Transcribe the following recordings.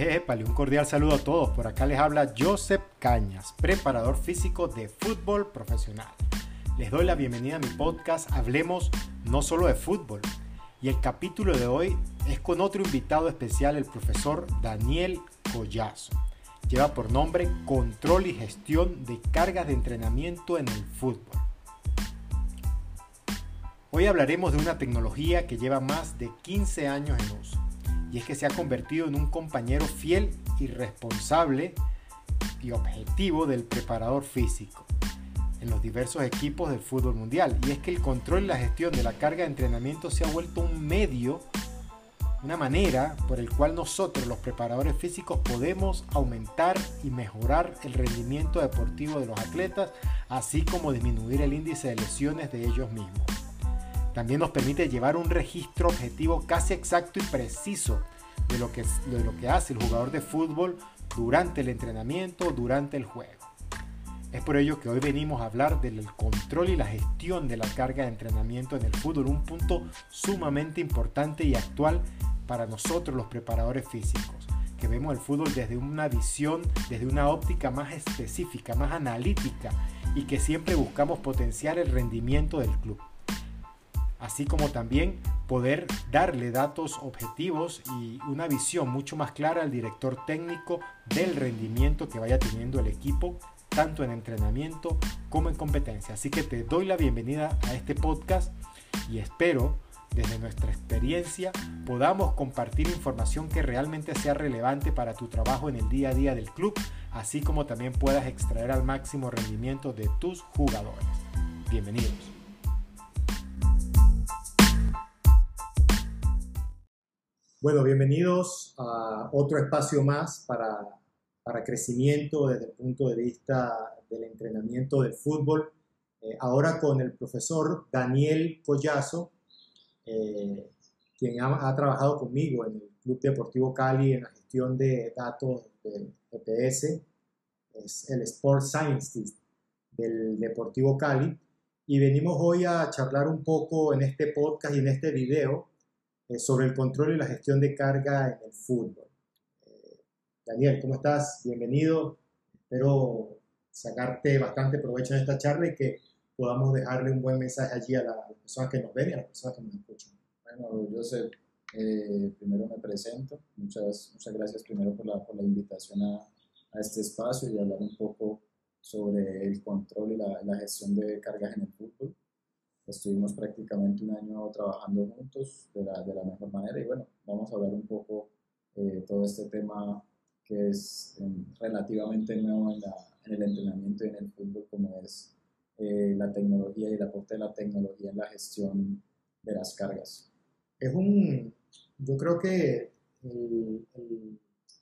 Épale, un cordial saludo a todos. Por acá les habla Joseph Cañas, preparador físico de fútbol profesional. Les doy la bienvenida a mi podcast Hablemos no solo de fútbol. Y el capítulo de hoy es con otro invitado especial, el profesor Daniel Collazo. Lleva por nombre Control y Gestión de Cargas de Entrenamiento en el Fútbol. Hoy hablaremos de una tecnología que lleva más de 15 años en uso y es que se ha convertido en un compañero fiel y responsable y objetivo del preparador físico en los diversos equipos del fútbol mundial. Y es que el control y la gestión de la carga de entrenamiento se ha vuelto un medio, una manera por el cual nosotros los preparadores físicos podemos aumentar y mejorar el rendimiento deportivo de los atletas, así como disminuir el índice de lesiones de ellos mismos. También nos permite llevar un registro objetivo casi exacto y preciso de lo que, hace el jugador de fútbol durante el entrenamiento, durante el juego. Es por ello que hoy venimos a hablar del control y la gestión de la carga de entrenamiento en el fútbol, un punto sumamente importante y actual para nosotros los preparadores físicos, que vemos el fútbol desde una visión, desde una óptica más específica, más analítica y que siempre buscamos potenciar el rendimiento del club así como también poder darle datos objetivos y una visión mucho más clara al director técnico del rendimiento que vaya teniendo el equipo, tanto en entrenamiento como en competencia. Así que te doy la bienvenida a este podcast y espero desde nuestra experiencia podamos compartir información que realmente sea relevante para tu trabajo en el día a día del club, así como también puedas extraer al máximo rendimiento de tus jugadores. Bienvenidos. Bueno, bienvenidos a otro espacio más para, para, crecimiento desde el punto de vista del entrenamiento del fútbol. Eh, ahora con el profesor Daniel Collazo, eh, quien ha, trabajado conmigo en el Club Deportivo Cali en la gestión de datos del GPS, es el Sport Scientist del Deportivo Cali. Y venimos hoy a charlar un poco en este podcast y en este video eh, sobre el control y la gestión de carga en el fútbol. Eh, Daniel, ¿cómo estás? Bienvenido. Espero sacarte bastante provecho en esta charla y que podamos dejarle un buen mensaje allí a, las personas que nos ven y a las personas que nos escuchan. Bueno, Joseph, eh, primero me presento. Muchas, muchas gracias primero por la, por la invitación a, a, este espacio y hablar un poco sobre el control y la, la gestión de cargas en el fútbol. Estuvimos prácticamente un año trabajando juntos de la, de la mejor manera y bueno, vamos a hablar un poco eh, todo este tema que es em, relativamente nuevo en, la, en, el entrenamiento y en el fútbol, como es eh, la tecnología y el aporte de la tecnología en la gestión de las cargas. Es un, yo creo que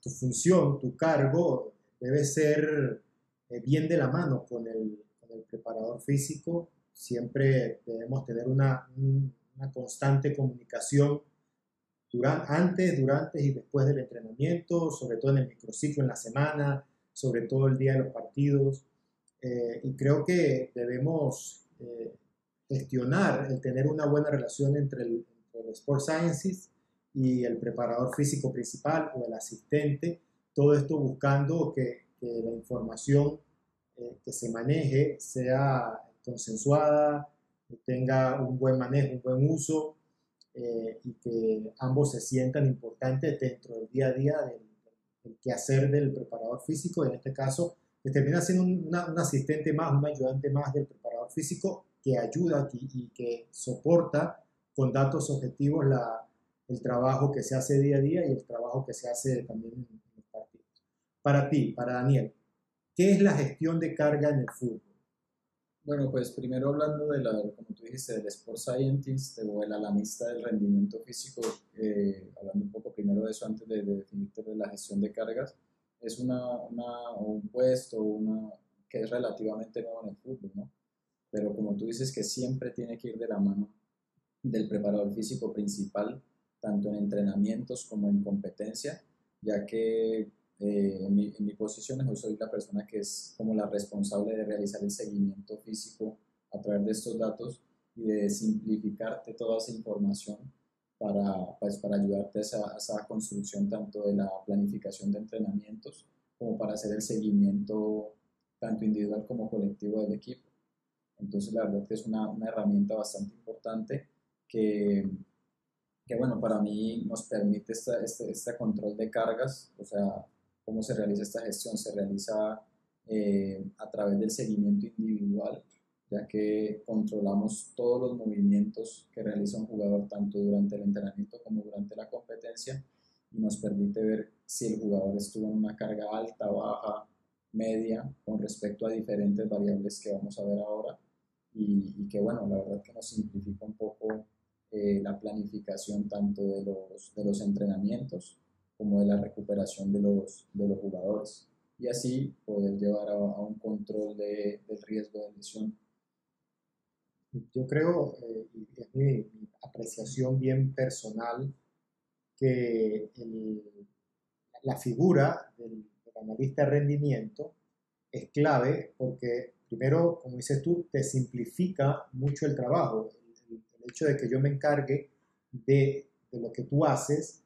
tu función, tu cargo, debe ser eh, bien de la mano con el, con el preparador físico siempre debemos tener una, constante comunicación durante, antes, durante y después del entrenamiento, sobre todo en el microciclo, en la semana, sobre todo el día de los partidos. Eh, y creo que debemos eh, gestionar el tener una buena relación entre el, entre Sport Sciences y el preparador físico principal o el asistente, todo esto buscando que, que la información eh, que se maneje sea consensuada, que tenga un buen manejo, un buen uso eh, y que ambos se sientan importantes dentro del día a día del, quehacer del preparador físico, en este caso, que termina siendo un, asistente más, un ayudante más del preparador físico que ayuda y, y que soporta con datos objetivos la, el trabajo que se hace día a día y el trabajo que se hace también en los partidos. Para ti, para Daniel, ¿qué es la gestión de carga en el fútbol? Bueno, pues primero hablando de la, como tú dijiste, del Sport Scientist o el analista del rendimiento físico, eh, hablando un poco primero de eso antes de, de definirte de la gestión de cargas, es una, una, un puesto una, que es relativamente nuevo en el fútbol, ¿no? Pero como tú dices que siempre tiene que ir de la mano del preparador físico principal, tanto en entrenamientos como en competencia, ya que eh, en, mi, en, mi, posición yo soy la persona que es como la responsable de realizar el seguimiento físico a través de estos datos y de simplificarte toda esa información para, pues, para ayudarte a esa, esa, construcción tanto de la planificación de entrenamientos como para hacer el seguimiento tanto individual como colectivo del equipo. Entonces, la verdad que es una, una herramienta bastante importante que, que, bueno, para mí nos permite este, este, control de cargas, o sea, cómo se realiza esta gestión, se realiza eh, a través del seguimiento individual, ya que controlamos todos los movimientos que realiza un jugador tanto durante el entrenamiento como durante la competencia y nos permite ver si el jugador estuvo en una carga alta, baja, media con respecto a diferentes variables que vamos a ver ahora. Y, que bueno, la verdad que nos simplifica un poco eh, la planificación tanto de los, de los entrenamientos como de la recuperación de los, de los jugadores y así poder llevar a, un control de, del riesgo de lesión. Yo creo, eh, es mi, apreciación bien personal, que la figura del, analista rendimiento es clave porque, primero, como dices tú, te simplifica mucho el trabajo. El, hecho de que yo me encargue de, de lo que tú haces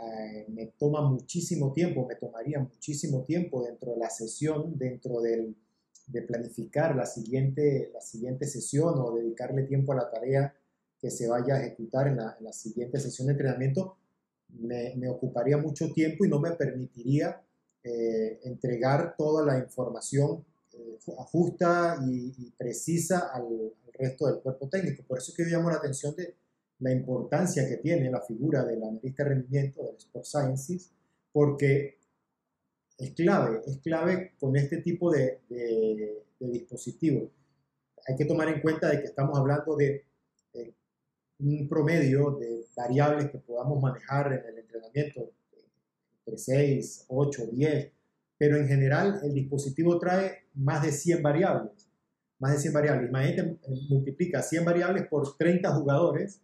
eh, me toma muchísimo tiempo, me tomaría muchísimo tiempo dentro de la sesión, dentro del, de planificar la siguiente, la siguiente sesión o dedicarle tiempo a la tarea que se vaya a ejecutar en la, en la siguiente sesión de entrenamiento, me, me, ocuparía mucho tiempo y no me permitiría eh, entregar toda la información eh, justa y, precisa al, resto del cuerpo técnico. Por eso es que yo llamo la atención de la importancia que tiene la figura del analista de rendimiento, del Sport Sciences, porque es clave, es clave con este tipo de, de, dispositivos. Hay que tomar en cuenta de que estamos hablando de, de un promedio de variables que podamos manejar en el entrenamiento entre 6, 8, 10, pero en general el dispositivo trae más de 100 variables. Más de 100 variables. Imagínate, eh, multiplica 100 variables por 30 jugadores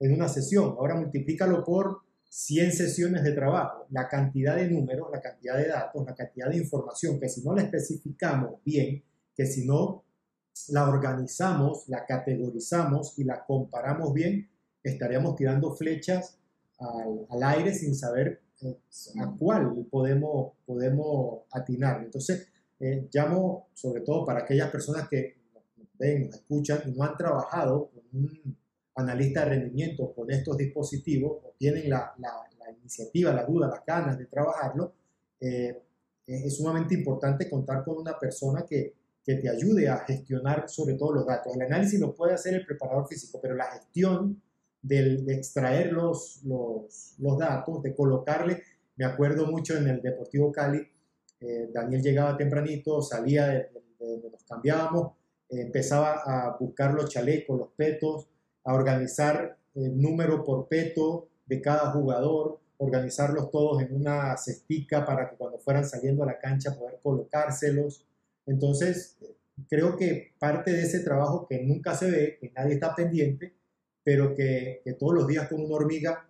en una sesión. Ahora multiplícalo por 100 sesiones de trabajo. La cantidad de números, la cantidad de datos, la cantidad de información que si no la especificamos bien, que si no la organizamos, la categorizamos y la comparamos bien, estaríamos tirando flechas al, al aire sin saber a cuál podemos, podemos atinar. Entonces, eh, llamo sobre todo para aquellas personas que nos ven, nos escuchan y no han trabajado con un analista de rendimiento con estos dispositivos tienen la, iniciativa, la duda, las ganas de trabajarlo, eh, es sumamente importante contar con una persona que, que te ayude a gestionar sobre todo los datos. El análisis lo puede hacer el preparador físico, pero la gestión de extraer los, los, los, datos, de colocarle. Me acuerdo mucho en el Deportivo Cali, eh, Daniel llegaba tempranito, salía, de, nos cambiábamos, eh, empezaba a buscar los chalecos, los petos, a organizar el número por peto de cada jugador, organizarlos todos en una cestica para que cuando fueran saliendo a la cancha poder colocárselos. Entonces, creo que parte de ese trabajo que nunca se ve, que nadie está pendiente, pero que, que, todos los días como una hormiga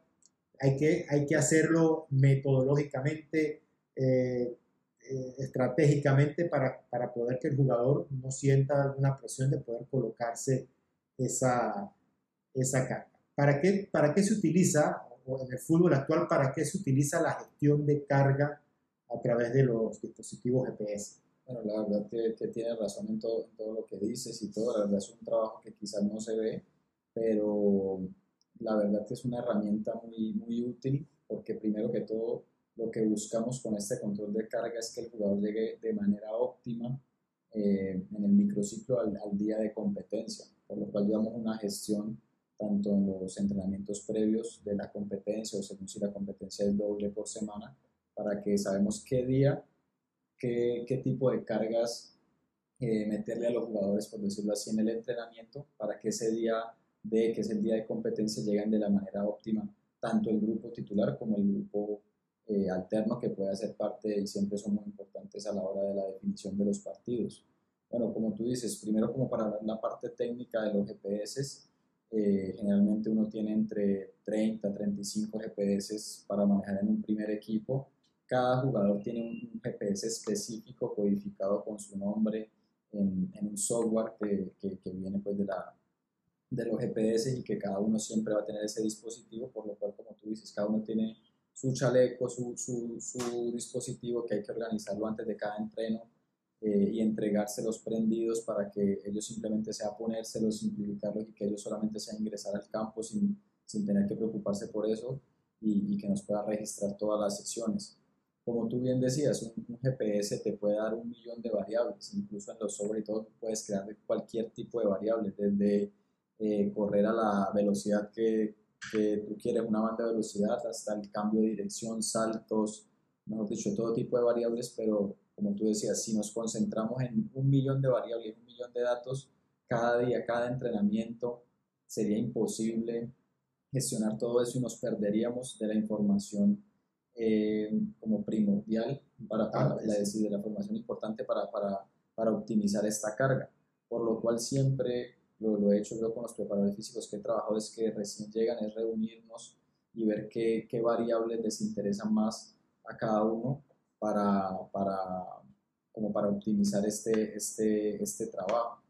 hay que, hay que hacerlo metodológicamente, eh, eh, estratégicamente para, para, poder que el jugador no sienta alguna presión de poder colocarse esa, esa carga. ¿Para qué, ¿Para qué se utiliza, o en el fútbol actual, para qué se utiliza la gestión de carga a través de los dispositivos GPS? Bueno, la verdad que, que tienes razón en todo, en todo lo que dices y todo, la verdad es un trabajo que quizás no se ve, pero la verdad que es una herramienta muy, muy útil porque primero que todo lo que buscamos con este control de carga es que el jugador llegue de manera óptima eh, en el microciclo al, al, día de competencia, por lo cual llevamos una gestión tanto en los entrenamientos previos de la competencia o según si la competencia es doble por semana, para que sabemos qué día, qué, qué tipo de cargas eh, meterle a los jugadores, por decirlo así, en el entrenamiento, para que ese día de que es el día de competencia llegan de la manera óptima tanto el grupo titular como el grupo eh, alterno que puede hacer parte y siempre son muy importantes a la hora de la definición de los partidos. Bueno, como tú dices, primero como para la parte técnica de los GPS, eh, generalmente uno tiene entre 30 a 35 GPS para manejar en un primer equipo. Cada jugador tiene un GPS específico codificado con su nombre en, en un software que, que, que viene pues de la, de los GPS y que cada uno siempre va a tener ese dispositivo, por lo cual, como tú dices, cada uno tiene su chaleco, su, su, su dispositivo que hay que organizarlo antes de cada entreno eh, y entregárselos prendidos para que ellos simplemente sea ponérselos, simplificarlos y que ellos solamente sea ingresar al campo sin, sin tener que preocuparse por eso y, que nos pueda registrar todas las secciones. Como tú bien decías, un, GPS te puede dar un millón de variables, incluso en los sobre todo puedes crear cualquier tipo de variables, desde eh, correr a la velocidad que, que, tú quieres, una banda de velocidad, hasta el cambio de dirección, saltos, mejor dicho, todo tipo de variables, pero como tú decías, si nos concentramos en un millón de variables, un millón de datos, cada día, cada entrenamiento, sería imposible gestionar todo eso y nos perderíamos de la información eh, como primordial para, para la, de la información importante para, para, para optimizar esta carga. Por lo cual siempre lo, lo, he hecho yo con los preparadores físicos que he trabajado, es que recién llegan, es reunirnos y ver qué, qué variables les interesan más a cada uno para, para, como para optimizar este, este, este trabajo.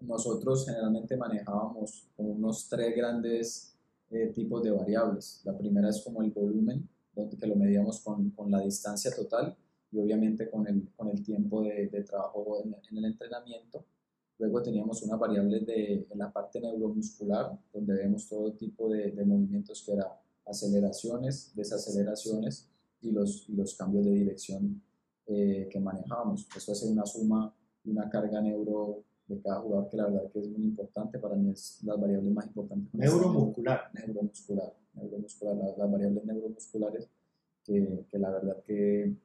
Nosotros generalmente manejábamos unos tres grandes eh, tipos de variables. La primera es como el volumen, donde que lo medíamos con, con la distancia total y obviamente con el, con el tiempo de, de trabajo en, en el entrenamiento Luego teníamos una variable de, en la parte neuromuscular, donde vemos todo tipo de, de movimientos que eran aceleraciones, desaceleraciones y los, y los cambios de dirección eh, que manejábamos. Eso hace una suma y una carga neuro de cada jugador que la verdad que es muy importante. Para mí es las variables más importantes. Neuromuscular. Neuromuscular. Neuromuscular. Las, las variables neuromusculares que, que la verdad que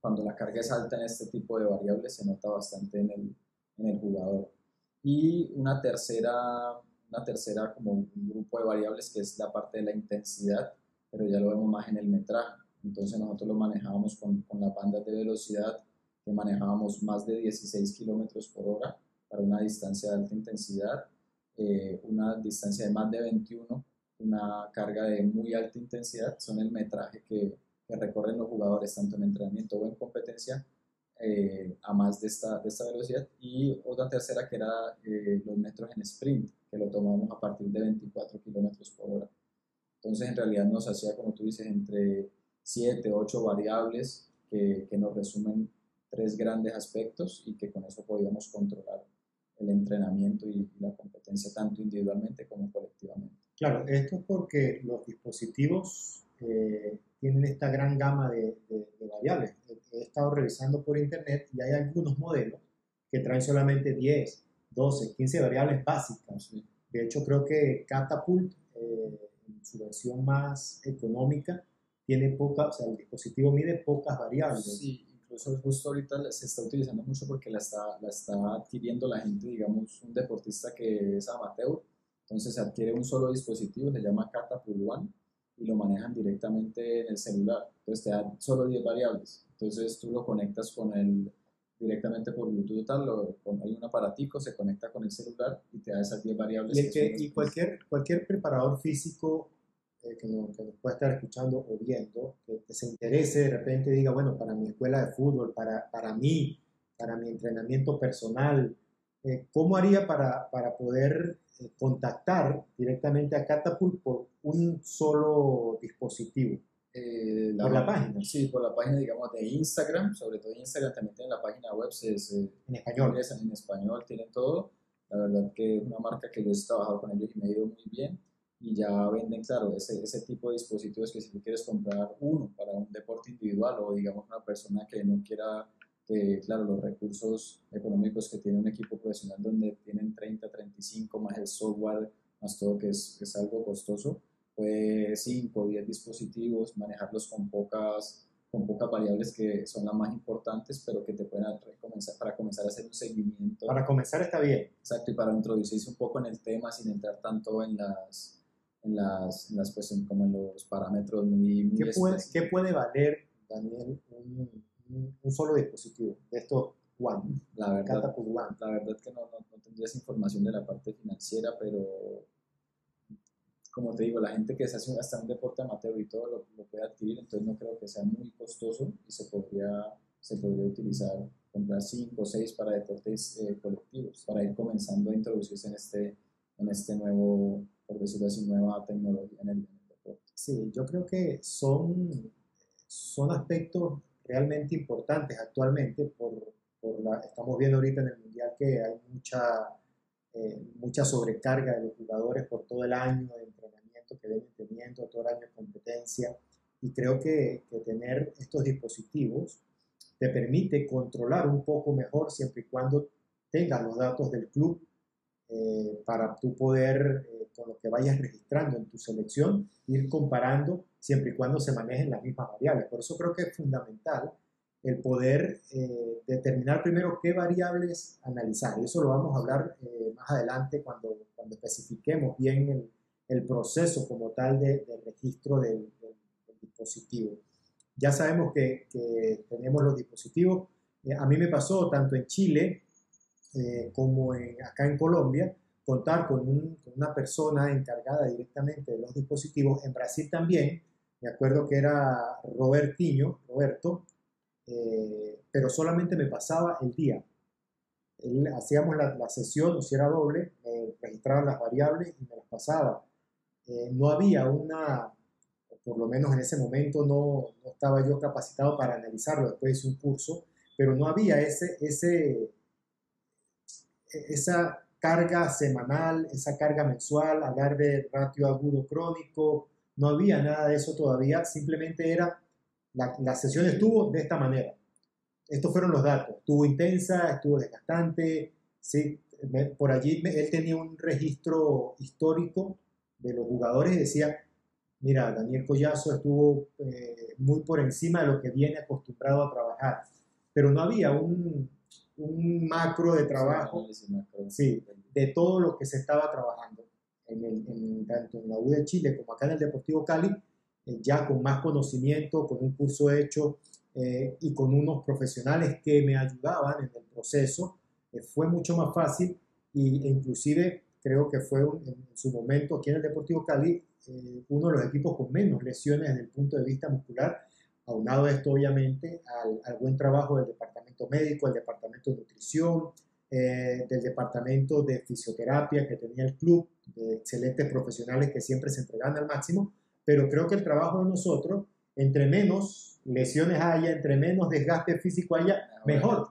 cuando la carga es alta en este tipo de variables se nota bastante en el, en el jugador. Y una tercera, una tercera como un grupo de variables que es la parte de la intensidad, pero ya lo vemos más en el metraje. Entonces nosotros lo manejábamos con, con las bandas de velocidad que manejábamos más de 16 kilómetros por hora para una distancia de alta intensidad, eh, una distancia de más de 21, una carga de muy alta intensidad, son el metraje que, que recorren los jugadores tanto en entrenamiento o en competencia eh, a más de esta, de esta velocidad y otra tercera que era eh, los metros en sprint, que lo tomamos a partir de 24 kilómetros por hora. Entonces en realidad nos hacía, como tú dices, entre 7, 8 variables que, que nos resumen tres grandes aspectos y que con eso podíamos controlar el entrenamiento y, la competencia tanto individualmente como colectivamente. Claro, esto es porque los dispositivos eh, tienen esta gran gama de, de, de, variables. He estado revisando por internet y hay algunos modelos que traen solamente 10, 12, 15 variables básicas. De hecho, creo que Catapult, eh, en su versión más económica, tiene poca, o sea, el dispositivo mide pocas variables. Sí, incluso justo ahorita se está utilizando mucho porque la está, la está adquiriendo la gente, digamos, un deportista que es amateur, entonces adquiere un solo dispositivo, se llama Catapult One y lo manejan directamente en el celular. Entonces te da solo 10 variables. Entonces tú lo conectas con el, directamente por Bluetooth, tal, lo, hay un aparatico, se conecta con el celular y te da esas 10 variables. Y, que, y cualquier, cualquier preparador físico eh, que, nos, que, nos, pueda estar escuchando o viendo, que, que, se interese de repente diga, bueno, para mi escuela de fútbol, para, para mí, para mi entrenamiento personal, eh, ¿cómo haría para, para poder eh, contactar directamente a Catapult por un solo dispositivo. Eh, la, por la página. Sí, por la página, digamos, de Instagram, sobre todo Instagram también tiene la página web, se, se, en español. En español tienen todo. La verdad que es una marca que yo he trabajado con ellos y me ha ido muy bien. Y ya venden, claro, ese, ese tipo de dispositivos que si tú quieres comprar uno para un deporte individual o digamos una persona que no quiera que, claro, los recursos económicos que tiene un equipo profesional donde tienen 30, 35 más el software, más todo que es, que es algo costoso, pues 5 o 10 dispositivos, manejarlos con pocas, con pocas variables que son las más importantes, pero que te pueden comenzar, para comenzar a hacer un seguimiento. Para comenzar está bien. Exacto, y para introducirse un poco en el tema sin entrar tanto en las, en las, en las pues, como en los parámetros muy... muy ¿Qué, puede, ¿Qué puede valer, Daniel, un, un solo dispositivo de estos One, la verdad, One. La verdad que no, no, no, tendría esa información de la parte financiera, pero como te digo, la gente que se hace hasta un deporte amateur y todo lo, lo, puede adquirir, entonces no creo que sea muy costoso y se podría, se podría utilizar, comprar 5 o 6 para deportes eh, colectivos, para ir comenzando a introducirse en este, en este nuevo, por decirlo así, nueva tecnología en el, deporte. Sí, yo creo que son, son aspectos realmente importantes actualmente por, por la, estamos viendo ahorita en el Mundial que hay mucha, eh, mucha sobrecarga de los jugadores por todo el año de entrenamiento que vienen teniendo, todo el año de competencia, y creo que, que tener estos dispositivos te permite controlar un poco mejor siempre y cuando tengas los datos del club eh, para tú poder, eh, con lo que vayas registrando en tu selección, ir comparando siempre y cuando se manejen las mismas variables. Por eso creo que es fundamental el poder eh, determinar primero qué variables analizar. Y eso lo vamos a hablar más adelante cuando, cuando especifiquemos bien el, el proceso como tal de, registro del, dispositivo. Ya sabemos que, que tenemos los dispositivos. a mí me pasó tanto en Chile eh, como en, acá en Colombia, contar con, una persona encargada directamente de los dispositivos. En Brasil también, me acuerdo que era Robertinho, Roberto, eh, pero solamente me pasaba el día. hacíamos la, sesión, o si era doble, me registraban las variables y me las pasaba. Eh, no había una, por lo menos en ese momento no, no, estaba yo capacitado para analizarlo, después hice un curso, pero no había ese, ese, esa carga semanal, esa carga mensual, hablar de ratio agudo crónico, no había nada de eso todavía, simplemente era, la, la sesión estuvo de esta manera. Estos fueron los datos, estuvo intensa, estuvo desgastante, ¿sí? por allí él tenía un registro histórico de los jugadores y decía, mira, Daniel Collazo estuvo eh, muy por encima de lo que viene acostumbrado a trabajar, pero no había un, un macro de trabajo. sí, de todo lo que se estaba trabajando, en el, tanto en la U de Chile como acá en el Deportivo Cali, eh, ya con más conocimiento, con un curso hecho eh, y con unos profesionales que me ayudaban en el proceso, eh, fue mucho más fácil y, e inclusive creo que fue en su momento aquí en el Deportivo Cali uno de los equipos con menos lesiones desde el punto de vista muscular aunado esto obviamente al, buen trabajo del departamento médico, el departamento de nutrición, eh, del departamento de fisioterapia que tenía el club, de excelentes profesionales que siempre se entregan al máximo, pero creo que el trabajo de nosotros, entre menos lesiones haya, entre menos desgaste físico haya, mejor.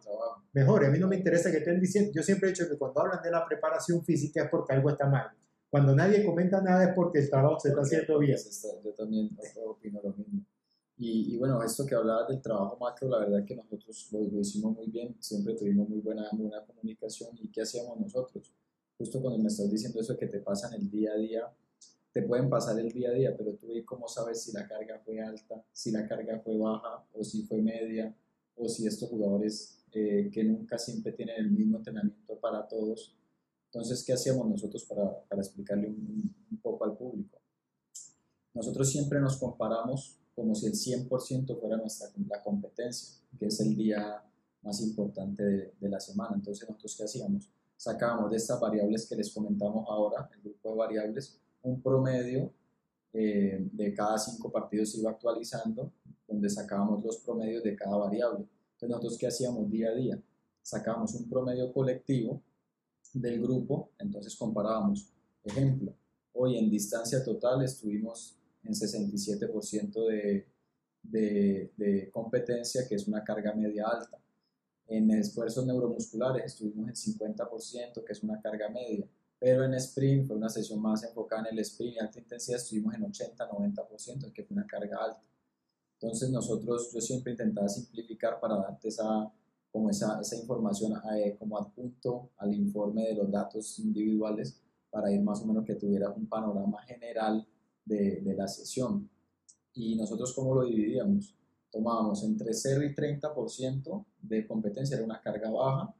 Mejor, a mí no me interesa que estén diciendo, yo siempre he dicho que cuando hablan de la preparación física es porque algo está mal. Cuando nadie comenta nada es porque el trabajo se está haciendo bien. Yo también opino lo mismo. Y, bueno, esto que hablabas del trabajo macro, la verdad que nosotros lo, hicimos muy bien, siempre tuvimos muy buena, buena comunicación. ¿Y qué hacíamos nosotros? Justo cuando me estás diciendo eso que te pasan el día a día, te pueden pasar el día a día, pero tú cómo sabes si la carga fue alta, si la carga fue baja, o si fue media, o si estos jugadores eh, que nunca siempre tienen el mismo entrenamiento para todos. Entonces, ¿qué hacíamos nosotros para, para explicarle un, un poco al público? Nosotros siempre nos comparamos como si el 100% fuera nuestra la competencia, que es el día más importante de, la semana. Entonces, nosotros qué hacíamos? Sacábamos de estas variables que les comentamos ahora, el grupo de variables, un promedio eh, de cada cinco partidos se iba actualizando, donde sacábamos los promedios de cada variable. Entonces, nosotros qué hacíamos día a día? Sacábamos un promedio colectivo del grupo, entonces comparábamos. Ejemplo, hoy en distancia total estuvimos en 67% de, de, de, competencia, que es una carga media alta. En esfuerzos neuromusculares estuvimos en 50%, que es una carga media. Pero en sprint, fue una sesión más enfocada en el sprint y alta intensidad, estuvimos en 80-90%, que fue una carga alta. Entonces nosotros, yo siempre intentaba simplificar para darte esa, como esa, esa información eh, como adjunto al informe de los datos individuales para ir más o menos que tuvieras un panorama general de, de la sesión. Y nosotros, ¿cómo lo dividíamos? Tomábamos entre 0 y 30% de competencia, era una carga baja,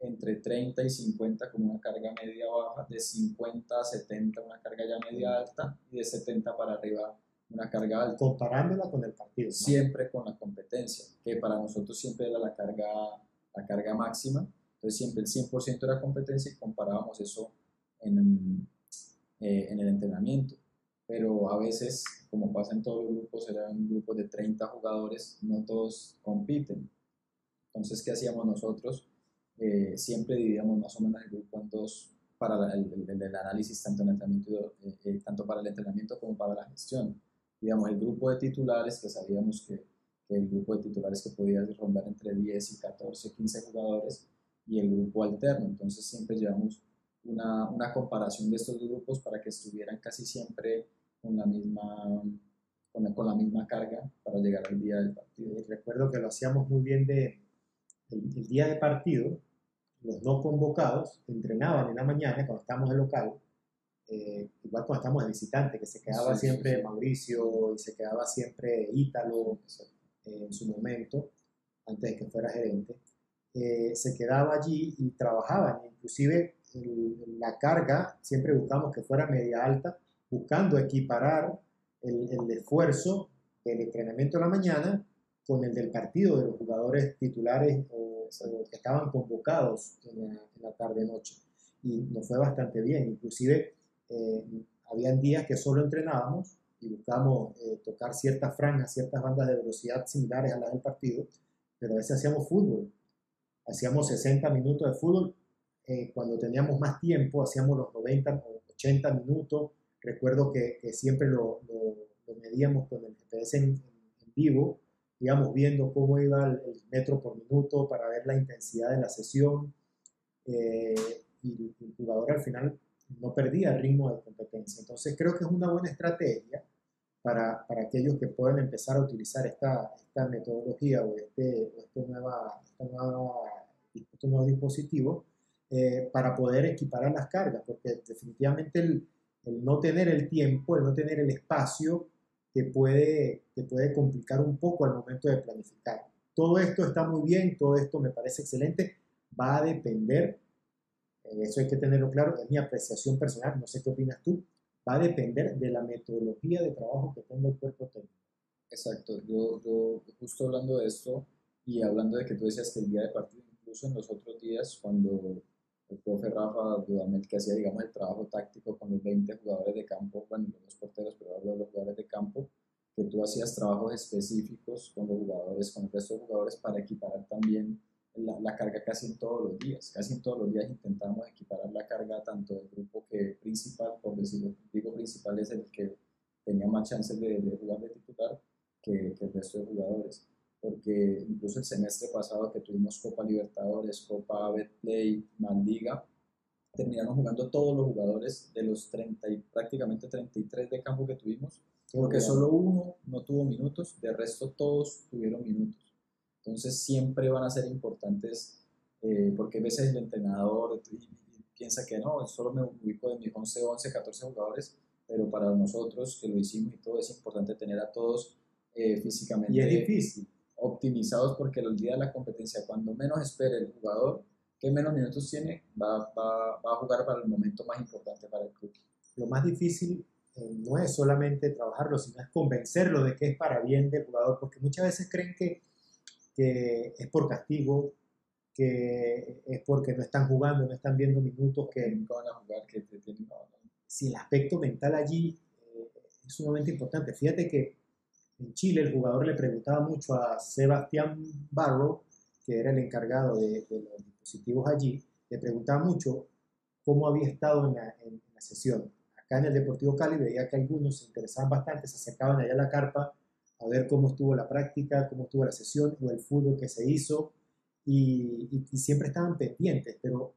entre 30 y 50 como una carga media baja, de 50 a 70 una carga ya media alta y de 70 para arriba una carga alta. Comparándola con el partido. Siempre con la competencia, que para nosotros siempre era la carga, la carga máxima. Entonces siempre el 100% era competencia y comparábamos eso en, eh, en el entrenamiento pero a veces, como pasa en todos los grupos, eran grupos de 30 jugadores, no todos compiten. Entonces, ¿qué hacíamos nosotros? Eh, siempre dividíamos más o menos el grupo en dos, para el, el, análisis tanto, en entrenamiento, eh, eh, tanto para el entrenamiento como para la gestión. Digamos, el grupo de titulares, que sabíamos que, que, el grupo de titulares que podía rondar entre 10 y 14, 15 jugadores, y el grupo alterno. Entonces siempre llevamos una, una comparación de estos grupos para que estuvieran casi siempre con la misma con la, con la misma carga para llegar al día del partido. recuerdo que lo hacíamos muy bien de el día de partido, los no convocados entrenaban en la mañana cuando estábamos en local, eh, igual cuando estábamos de visitante, que se quedaba siempre Mauricio y se quedaba siempre Ítalo eh, en su momento, antes de que fuera gerente, eh, se quedaba allí y trabajaban, inclusive la carga siempre buscamos que fuera media alta, buscando equiparar el, el esfuerzo del entrenamiento de la mañana con el del partido de los jugadores titulares o, que estaban convocados en la, tarde-noche. Y nos fue bastante bien. Inclusive, eh, habían días que solo entrenábamos y buscábamos eh, tocar ciertas franjas, ciertas bandas de velocidad similares a las del partido, pero a veces hacíamos fútbol. Hacíamos 60 minutos de fútbol. Eh, cuando teníamos más tiempo, hacíamos los 90 o 80 minutos. Recuerdo que, que siempre lo, lo, lo, medíamos con el GPS en, en vivo íbamos viendo cómo iba el, metro por minuto para ver la intensidad de la sesión eh, y el jugador al final no perdía el ritmo de competencia. Entonces creo que es una buena estrategia para, para aquellos que pueden empezar a utilizar esta, esta metodología o este, este, nueva, este nuevo dispositivo eh, para poder equiparar las cargas, porque definitivamente el, el no tener el tiempo, el no tener el espacio, te puede, te puede complicar un poco al momento de planificar. Todo esto está muy bien, todo esto me parece excelente, va a depender, eh, eso hay que tenerlo claro, es mi apreciación personal, no sé qué opinas tú, va a depender de la metodología de trabajo que tenga el cuerpo técnico. Exacto, yo, yo justo hablando de esto y hablando de que tú decías que el día de partido, incluso en los otros días, cuando el profe Rafa Dudamel, que hacía, digamos, el trabajo táctico con los 20 jugadores de campo, bueno, los porteros, pero hablo de los jugadores de campo, que tú hacías trabajos específicos con los jugadores, con el resto de jugadores, para equiparar también la, la, carga casi en todos los días. Casi en todos los días intentamos equiparar la carga tanto del grupo que principal, por decirlo, digo principal es el que tenía más chances de, de jugar de titular que, que el resto de jugadores porque incluso el semestre pasado que tuvimos Copa Libertadores, Copa Betplay, Mandiga, terminaron jugando todos los jugadores de los 30 y prácticamente 33 de campo que tuvimos, porque solo uno no tuvo minutos, de resto todos tuvieron minutos. Entonces siempre van a ser importantes, eh, porque a veces el entrenador piensa que no, solo me ubico de mis 11, 11, 14 jugadores, pero para nosotros que lo hicimos y todo es importante tener a todos eh, físicamente. Y es difícil optimizados porque el día de la competencia, cuando menos espere el jugador, que menos minutos tiene, va, va, va, a jugar para el momento más importante para el club. Lo más difícil eh, no es solamente trabajarlo, sino es convencerlo de que es para bien del jugador, porque muchas veces creen que, que es por castigo, que es porque no están jugando, no están viendo minutos, que nunca van a jugar, que te tienen... Si el aspecto mental allí eh, es sumamente importante. Fíjate que en Chile, el jugador le preguntaba mucho a Sebastián Barrow, que era el encargado de, los dispositivos allí, le preguntaba mucho cómo había estado en la, sesión. Acá en el Deportivo Cali veía que algunos se interesaban bastante, se acercaban allá a la carpa a ver cómo estuvo la práctica, cómo estuvo la sesión o el fútbol que se hizo y, siempre estaban pendientes, pero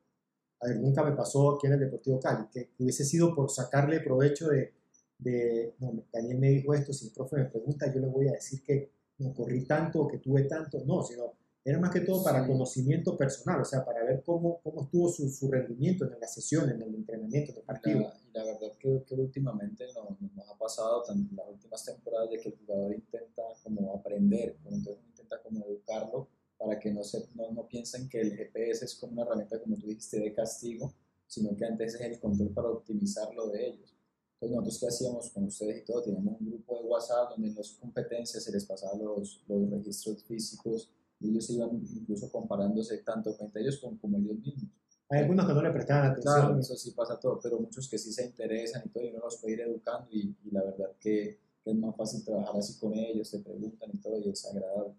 a ver, nunca me pasó aquí en el Deportivo Cali, que hubiese sido por sacarle provecho de, de, no, Daniel me dijo esto, si el profe me pregunta, yo le voy a decir que no corrí tanto o que tuve tanto, no, sino era más que todo para conocimiento personal, o sea, para ver cómo, cómo estuvo su, su rendimiento en la sesión, en el entrenamiento, en el partido. Y la, verdad que, que últimamente nos, nos, ha pasado, en las últimas temporadas, de que el jugador intenta como aprender, entonces intenta como educarlo para que no, se, no, no piensen que el GPS es como una herramienta, como tú dijiste, de castigo, sino que antes es el control para optimizar lo de ellos. Entonces nosotros qué hacíamos con ustedes y todo, teníamos un grupo de WhatsApp donde en las competencias se les pasaban los, los registros físicos y ellos iban incluso comparándose tanto entre ellos como, como ellos mismos. Hay algunos que no le prestaban atención. Claro, eso sí pasa todo, pero muchos que sí se interesan y todo, y uno los puede ir educando y, y la verdad que, que, es más fácil trabajar así con ellos, te preguntan y todo, y es agradable.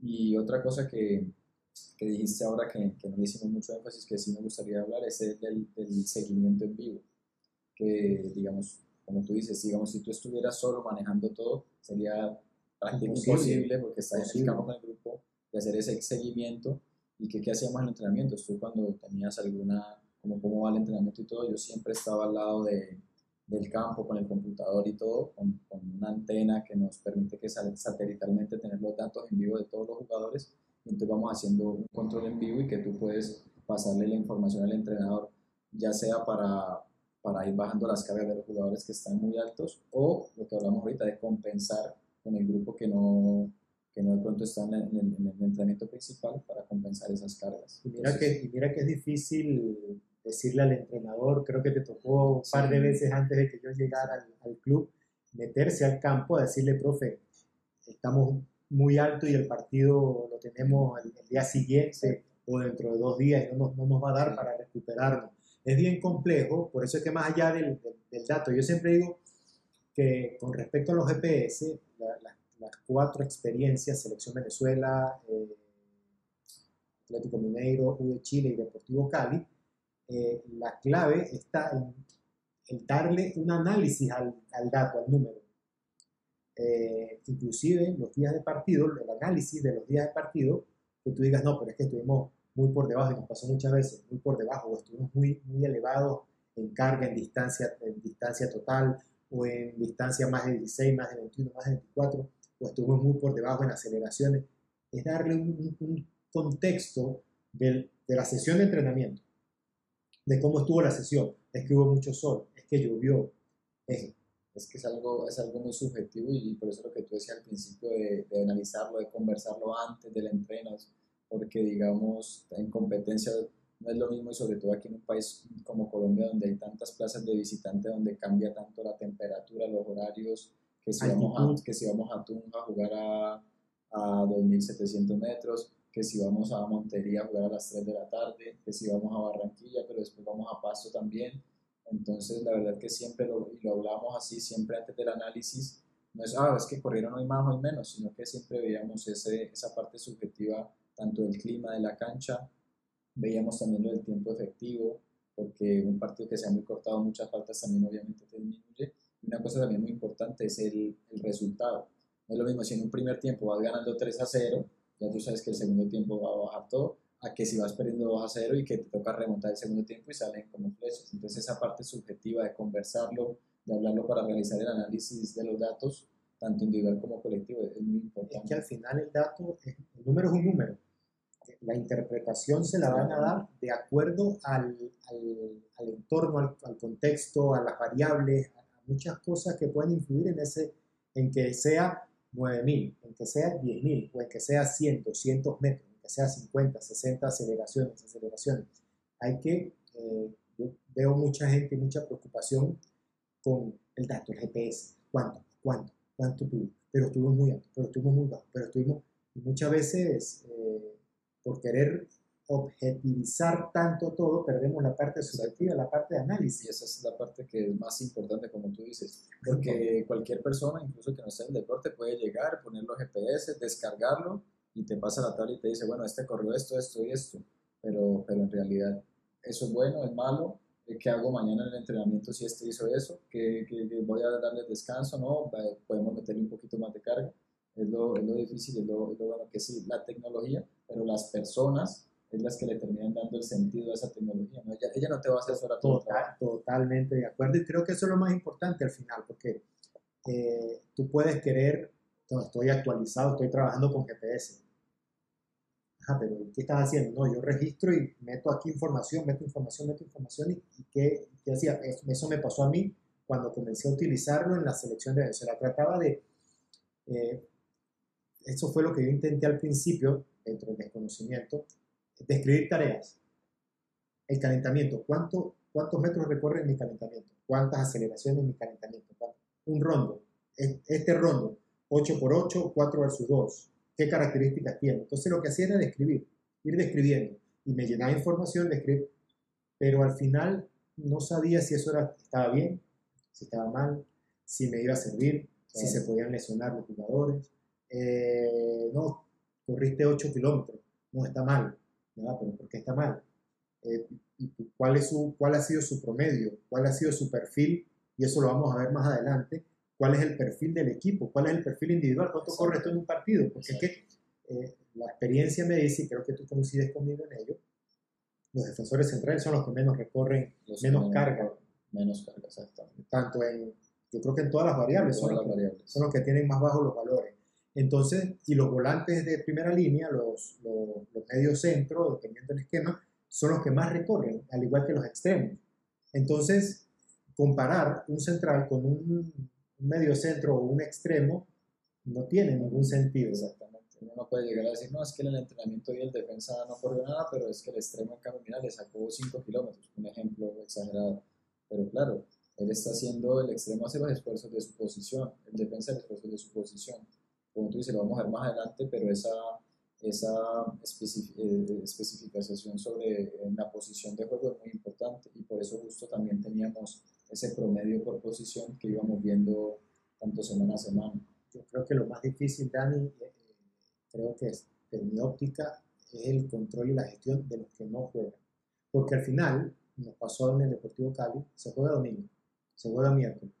Y otra cosa que, que dijiste ahora que, que no le hicimos mucho énfasis, que sí me gustaría hablar, es el del, del seguimiento en vivo. Que, digamos, como tú dices, digamos, si tú estuvieras solo manejando todo, sería prácticamente imposible, porque estás en el campo con el grupo de hacer ese seguimiento. ¿Y que, qué hacíamos en el entrenamiento? Tú cuando tenías alguna, como cómo va el entrenamiento y todo, yo siempre estaba al lado de, del campo con el computador y todo, con, con, una antena que nos permite que satelitalmente tener los datos en vivo de todos los jugadores. Y entonces vamos haciendo un control en vivo y que tú puedes pasarle la información al entrenador, ya sea para, para ir bajando las cargas de los jugadores que están muy altos o lo que hablamos ahorita de compensar con el grupo que no, que no de pronto está en el, en el entrenamiento principal para compensar esas cargas. Y mira, que, y mira que es difícil decirle al entrenador, creo que te tocó un par de veces antes de que yo llegara al, al, club, meterse al campo a decirle, profe, estamos muy alto y el partido lo tenemos el, el día siguiente o dentro de dos días y no nos, no nos va a dar para recuperarnos es bien complejo, por eso es que más allá del, del, dato, yo siempre digo que con respecto a los GPS, la, la, las cuatro experiencias, Selección Venezuela, eh, Atlético Mineiro, U de Chile y Deportivo Cali, eh, la clave está en, en, darle un análisis al, al dato, al número. Eh, inclusive los días de partido, el análisis de los días de partido, que tú digas, no, pero es que estuvimos muy por debajo, y nos pasó muchas veces, muy por debajo, o estuvimos muy, muy elevados en carga, en distancia, en distancia total, o en distancia más de 16, más de 21, más de 24, o estuvimos muy por debajo en aceleraciones. Es darle un, un contexto del, de la sesión de entrenamiento, de cómo estuvo la sesión, es que hubo mucho sol, es que llovió, es, es que es algo, es algo muy subjetivo y por eso lo que tú decías al principio de, de analizarlo, de conversarlo antes del entreno, porque digamos, en competencia no es lo mismo y sobre todo aquí en un país como Colombia donde hay tantas plazas de visitante donde cambia tanto la temperatura, los horarios, que si, vamos a, que si vamos a Tunja a jugar a, a 2.700 metros, que si vamos a Montería a jugar a las 3 de la tarde, que si vamos a Barranquilla, pero después vamos a Pasto también. Entonces, la verdad que siempre lo, y lo hablamos así, siempre antes del análisis, no es, ah, es que corrieron hoy más, hoy menos, sino que siempre veíamos ese, esa parte subjetiva tanto del clima de la cancha, veíamos también lo del tiempo efectivo, porque un partido que se ha muy cortado, muchas faltas también obviamente te disminuye. Y una cosa también muy importante es el, el, resultado. No es lo mismo si en un primer tiempo vas ganando 3 a 0, ya tú sabes que el segundo tiempo va a bajar todo, a que si vas perdiendo 2 a 0 y que te toca remontar el segundo tiempo y salen como flechas. Entonces esa parte subjetiva de conversarlo, de hablarlo para realizar el análisis de los datos, tanto individual como colectivo, es muy importante. Es que al final el dato, el número es un número. La interpretación se la van a dar de acuerdo al, al, al entorno, al, al, contexto, a las variables, a muchas cosas que pueden influir en, ese, en que sea 9000, en que sea 10000, o en que sea 100, 200 metros, en que sea 50, 60 aceleraciones, aceleraciones. Hay que, eh, yo veo mucha gente, mucha preocupación con el dato, el GPS. ¿Cuánto? ¿Cuánto? ¿Cuánto tuvo? Pero estuvimos muy alto, pero estuvimos muy bajo, pero estuvimos muchas veces eh, por querer objetivizar tanto todo, perdemos la parte subjetiva, la parte de análisis. Y esa es la parte que es más importante, como tú dices, porque cualquier persona, incluso que no esté en deporte, puede llegar, poner los GPS, descargarlo y te pasa la tabla y te dice, bueno, este corrió esto, esto y esto, pero, pero en realidad eso es bueno, es malo, ¿qué hago mañana en el entrenamiento si este hizo eso? ¿Que, que, que voy a darle descanso? ¿No? Podemos meterle un poquito más de carga. Es lo, es lo difícil, es lo, es lo bueno que sí, la tecnología, pero las personas es las que le terminan dando el sentido a esa tecnología. ¿no? Ella, ella, no te va a asesorar todo. Total, totalmente de acuerdo y creo que eso es lo más importante al final, porque eh, tú puedes querer, no, estoy actualizado, estoy trabajando con GPS. Ajá, pero ¿qué estás haciendo? No, yo registro y meto aquí información, meto información, meto información y, y ¿qué, qué hacía? Eso me pasó a mí cuando comencé a utilizarlo en la selección de Venezuela. Trataba de... Eh, eso fue lo que yo intenté al principio, dentro del desconocimiento, describir tareas. El calentamiento, ¿cuánto, ¿cuántos metros recorre mi calentamiento? ¿Cuántas aceleraciones mi calentamiento? Un rondo, este rondo, 8 por 8, 4 versus 2, ¿qué características tiene? Entonces lo que hacía era describir, ir describiendo, y me llenaba información de escribir, pero al final no sabía si eso era, estaba bien, si estaba mal, si me iba a servir, sí. si se podían lesionar los jugadores. Eh, no, corriste 8 kilómetros, no está mal, ¿verdad? Pero ¿por qué está mal? Eh, ¿cuál, es su, ¿Cuál ha sido su promedio? ¿Cuál ha sido su perfil? Y eso lo vamos a ver más adelante. ¿Cuál es el perfil del equipo? ¿Cuál es el perfil individual? ¿Cuánto corre esto en un partido? Porque es que eh, la experiencia me dice, y creo que tú coincides conmigo en ello, los defensores centrales son los que menos recorren, menos, carga. Menos carga, exactamente. Tanto en, yo creo que en todas las variables, son, los que, son los que tienen más bajos los valores. Entonces, y los volantes de primera línea, los, los, los medios centro, dependiendo del esquema, son los que más recorren, al igual que los extremos. Entonces, comparar un central con un, medio centro o un extremo no tiene ningún sentido. Exactamente. Uno no puede llegar a decir, no, es que en el entrenamiento y el defensa no corrió nada, pero es que el extremo en cambio, mira, le sacó 5 kilómetros, un ejemplo exagerado. Pero claro, él está haciendo, el extremo hace los esfuerzos de su posición, el defensa el esfuerzo de su posición. Como tú dices, lo vamos a ver más adelante, pero esa, esa eh, especificación sobre la posición de juego es muy importante y por eso justo también teníamos ese promedio por posición que íbamos viendo tanto semana a semana. Yo creo que lo más difícil, Dani, eh, creo que es, en mi óptica, es el control y la gestión de los que no juegan. Porque al final, nos pasó en el Deportivo Cali, se juega domingo, se juega miércoles,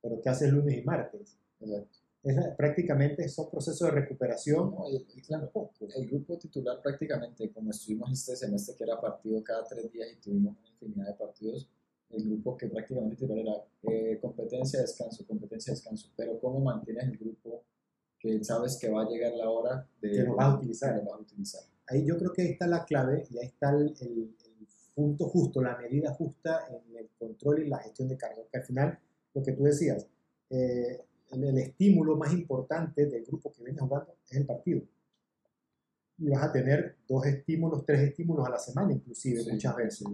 pero ¿qué hace lunes y martes? Es, prácticamente son procesos de recuperación. y, claro, el grupo titular prácticamente, como estuvimos este semestre que era partido cada tres días y tuvimos una infinidad de partidos, el grupo que prácticamente titular era eh, competencia, descanso, competencia, descanso. Pero ¿cómo mantienes el grupo que sabes que va a llegar la hora de que lo vas a utilizar? Lo vas a utilizar. Ahí yo creo que ahí está la clave y ahí está el, el, punto justo, la medida justa en el control y la gestión de carga. Que al final, lo que tú decías, eh, el, estímulo más importante del grupo que viene jugando es el partido. Y vas a tener dos estímulos, tres estímulos a la semana, inclusive, muchas veces.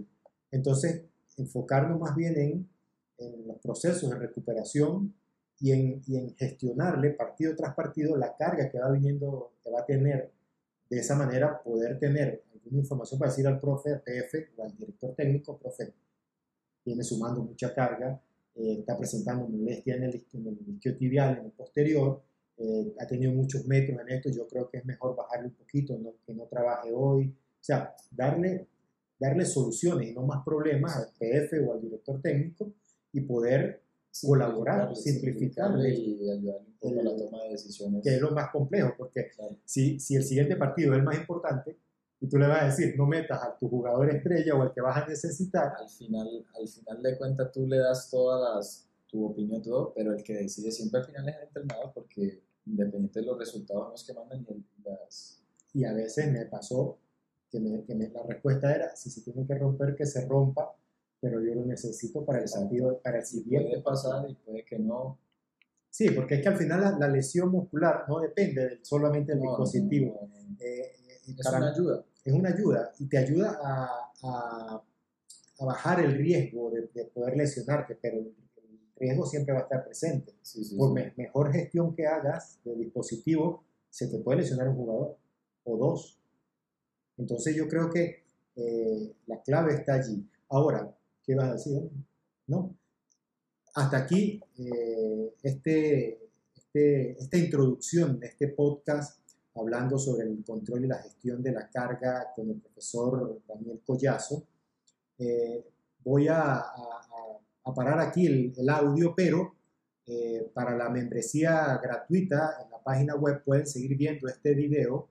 Entonces, enfocarnos más bien en, en los procesos de recuperación y en, y en, gestionarle partido tras partido la carga que va viniendo, que va a tener. De esa manera, poder tener alguna información para decir al profe, al PF o al director técnico, profe, viene sumando mucha carga, eh, está presentando molestia en el, en el tibial, en el posterior, eh, ha tenido muchos metros en esto, yo creo que es mejor bajarle un poquito, que no trabaje hoy, o sea, darle, darle soluciones y no más problemas al PF o al director técnico y poder colaborar, simplificarle y ayudarle un poco a la toma de decisiones. Que es lo más complejo, porque si, si el siguiente partido es el más importante, y tú le vas a decir, no metas a tu jugador estrella o al que vas a necesitar. Al final, al final de cuentas tú le das todas las, tu opinión, todo, pero el que decide siempre al final es el entrenador porque independiente de los resultados los que mandan y las... Y a veces me pasó que, me, que me, la respuesta era, si se tiene que romper, que se rompa, pero yo lo necesito para el sentido, para el siguiente. Puede pasar y puede que no. Sí, porque es que al final la, lesión muscular no depende solamente del dispositivo. Eh, es una ayuda es una ayuda y te ayuda a, a, bajar el riesgo de, de, poder lesionarte, pero el, riesgo siempre va a estar presente. Por mejor gestión que hagas del dispositivo, se te puede lesionar un jugador o dos. Entonces yo creo que eh, la clave está allí. Ahora, ¿qué vas a decir? ¿No? Hasta aquí eh, este, este, esta introducción de este podcast hablando sobre el control y la gestión de la carga con el profesor Daniel Collazo. Eh, voy a, a, parar aquí el, el audio, pero eh, para la membresía gratuita en la página web pueden seguir viendo este video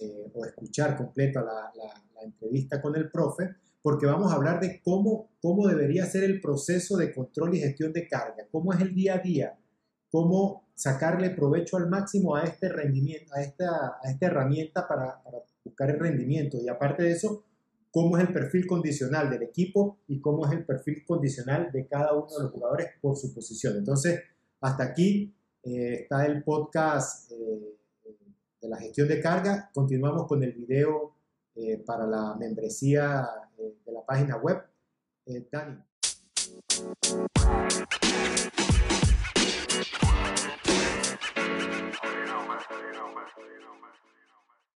eh, o escuchar completa la, la, la, entrevista con el profe, porque vamos a hablar de cómo, cómo debería ser el proceso de control y gestión de carga, cómo es el día a día, cómo sacarle provecho al máximo a este rendimiento, a esta, a esta herramienta para, para, buscar el rendimiento. Y aparte de eso, cómo es el perfil condicional del equipo y cómo es el perfil condicional de cada uno de los jugadores por su posición. Entonces, hasta aquí eh, está el podcast eh, de la gestión de carga. Continuamos con el video eh, para la membresía eh, de la página web. Eh, Dani. You know, man.